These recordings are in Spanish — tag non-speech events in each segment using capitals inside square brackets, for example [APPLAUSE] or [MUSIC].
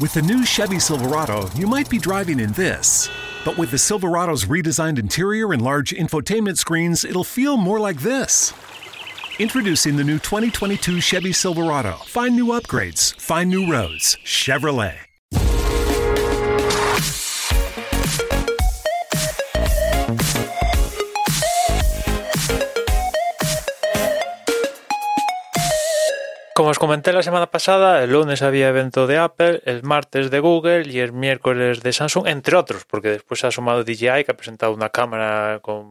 With the new Chevy Silverado, you might be driving in this. But with the Silverado's redesigned interior and large infotainment screens, it'll feel more like this. Introducing the new 2022 Chevy Silverado. Find new upgrades, find new roads. Chevrolet. Como os comenté la semana pasada, el lunes había evento de Apple, el martes de Google y el miércoles de Samsung, entre otros, porque después se ha sumado DJI que ha presentado una cámara con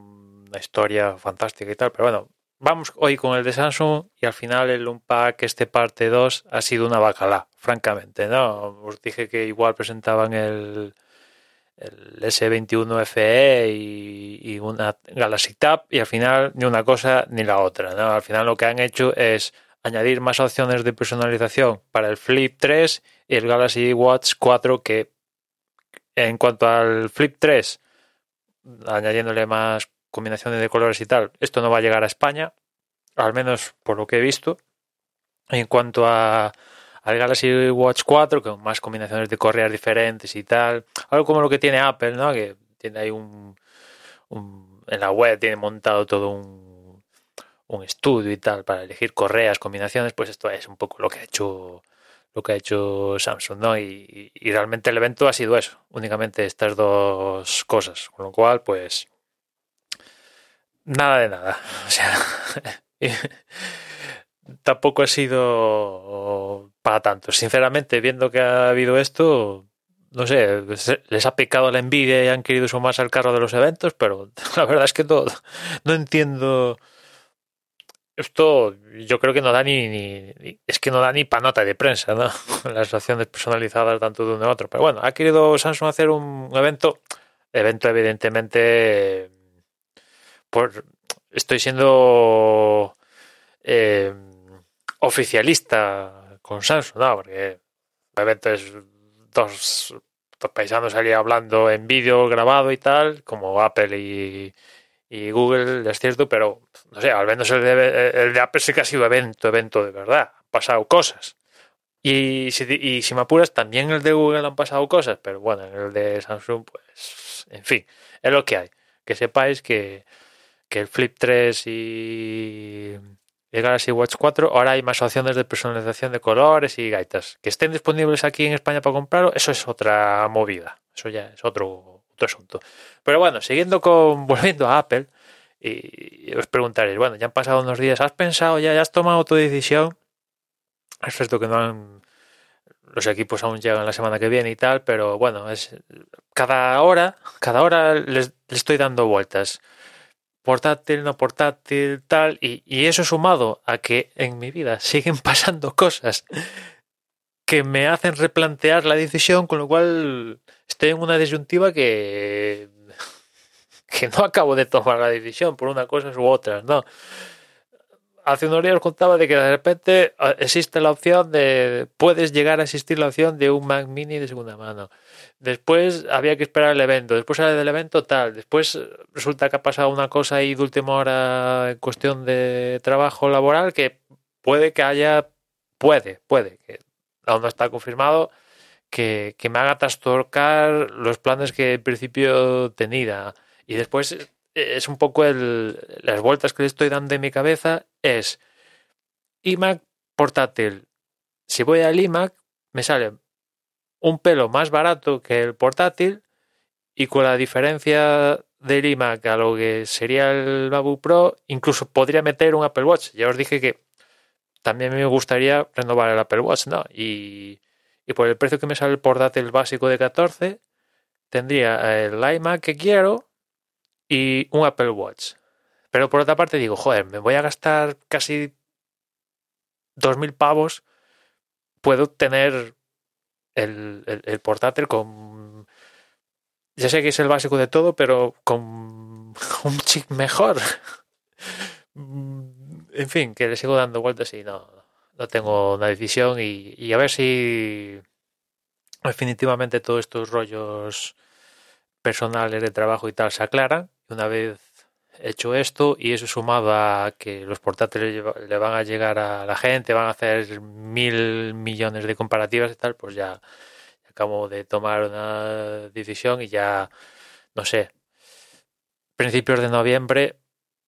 una historia fantástica y tal. Pero bueno, vamos hoy con el de Samsung y al final el Unpack, este parte 2, ha sido una bacala, francamente. ¿no? Os dije que igual presentaban el, el S21 FE y, y una Galaxy Tab y al final ni una cosa ni la otra. ¿no? Al final lo que han hecho es añadir más opciones de personalización para el Flip 3 y el Galaxy Watch 4 que en cuanto al Flip 3 añadiéndole más combinaciones de colores y tal, esto no va a llegar a España, al menos por lo que he visto. En cuanto a al Galaxy Watch 4 con más combinaciones de correas diferentes y tal, algo como lo que tiene Apple, ¿no? Que tiene ahí un, un en la web tiene montado todo un un estudio y tal para elegir correas, combinaciones, pues esto es un poco lo que ha hecho lo que ha hecho Samsung, ¿no? Y, realmente el evento ha sido eso, únicamente estas dos cosas, con lo cual, pues nada de nada, [LAUGHS] o sea, [LAUGHS] tampoco ha sido para tanto. Sinceramente, viendo que ha habido esto, no sé, les ha picado la envidia y han querido sumarse al carro de los eventos, pero [LAUGHS] la verdad es que no, no entiendo esto yo creo que no da ni, es que no da ni para nota de prensa, ¿no? [LAUGHS] Las acciones personalizadas tanto de uno de otro. Pero bueno, ha querido Samsung hacer un evento, evento evidentemente por estoy siendo eh, oficialista con Samsung, ¿no? Porque el evento es dos, dos paisanos salí hablando en vídeo grabado y tal, como Apple y y Google es cierto, pero no sé, al menos el de, el de Apple sí que ha sido evento, evento de verdad. Han pasado cosas. Y si, y si me apuras, también el de Google han pasado cosas, pero bueno, en el de Samsung, pues, en fin, es lo que hay. Que sepáis que, que el Flip 3 y el Galaxy Watch 4, ahora hay más opciones de personalización de colores y gaitas. Que estén disponibles aquí en España para comprarlo, eso es otra movida. Eso ya es otro asunto. Pero bueno, siguiendo con, [LAUGHS] volviendo a Apple, y os preguntaréis, bueno, ya han pasado unos días, ¿has pensado ya, ya has tomado tu decisión? Es cierto que no han, los equipos aún llegan la semana que viene y tal, pero bueno, es cada hora, cada hora les, estoy dando vueltas. Portátil, no portátil, tal, y, y eso sumado a que en mi vida [LAUGHS] siguen pasando cosas que me hacen replantear la decisión, con lo cual estoy en una disyuntiva que, que no acabo de tomar la decisión por una cosa u otra, ¿no? Hace unos días os contaba de que de repente ah, existe la opción de. Puedes llegar a existir la opción de un Mac Mini de segunda mano. Después había que esperar el evento. Después sale del evento tal. Después resulta que ha pasado una cosa ahí de última hora en cuestión de trabajo laboral que puede que haya. Puede, puede. Que aún no está confirmado que, me haga trastorcar los planes que en principio tenía. Y después eh, es un poco el, las vueltas que le estoy dando en mi cabeza es iMac portátil. Si voy al iMac me sale un pelo más barato que el portátil y con la diferencia del iMac a lo que sería el MacBook Pro, incluso podría meter un Apple Watch. Ya os dije que también me gustaría renovar el Apple Watch, ¿no? Y, y por el precio que me sale el portátil básico de 14, tendría el iMac que quiero y un Apple Watch. Pero por otra parte digo, joder, me voy a gastar casi 2.000 pavos. Puedo tener el, el, portátil con... Ya sé que es el básico de todo, pero con [LAUGHS] un chip mejor. [LAUGHS] en fin, que le sigo dando vueltas y no, no tengo una decisión y, a ver si definitivamente todos estos rollos personales de trabajo y tal se aclaran. Una vez hecho esto y eso sumado a que los portátiles le van a llegar a la gente, van a hacer mil millones de comparativas y tal, pues ya, acabo de tomar una decisión y ya, no sé, principios de noviembre,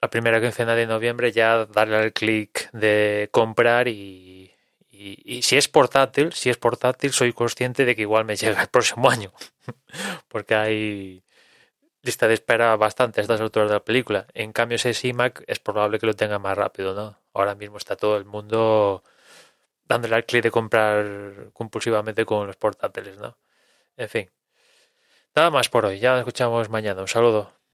la primera quincena de noviembre, ya darle al clic de comprar y, y, si es portátil, si es portátil, soy consciente de que igual me [LAUGHS] llega el próximo año, [LAUGHS] porque hay lista de espera bastante a estas alturas de la película. En cambio, ese iMac es probable que lo tenga más rápido, ¿no? Ahora mismo está todo el mundo dándole al clic de comprar compulsivamente con los portátiles, ¿no? En fin. Nada más por hoy. Ya nos escuchamos mañana. Un saludo.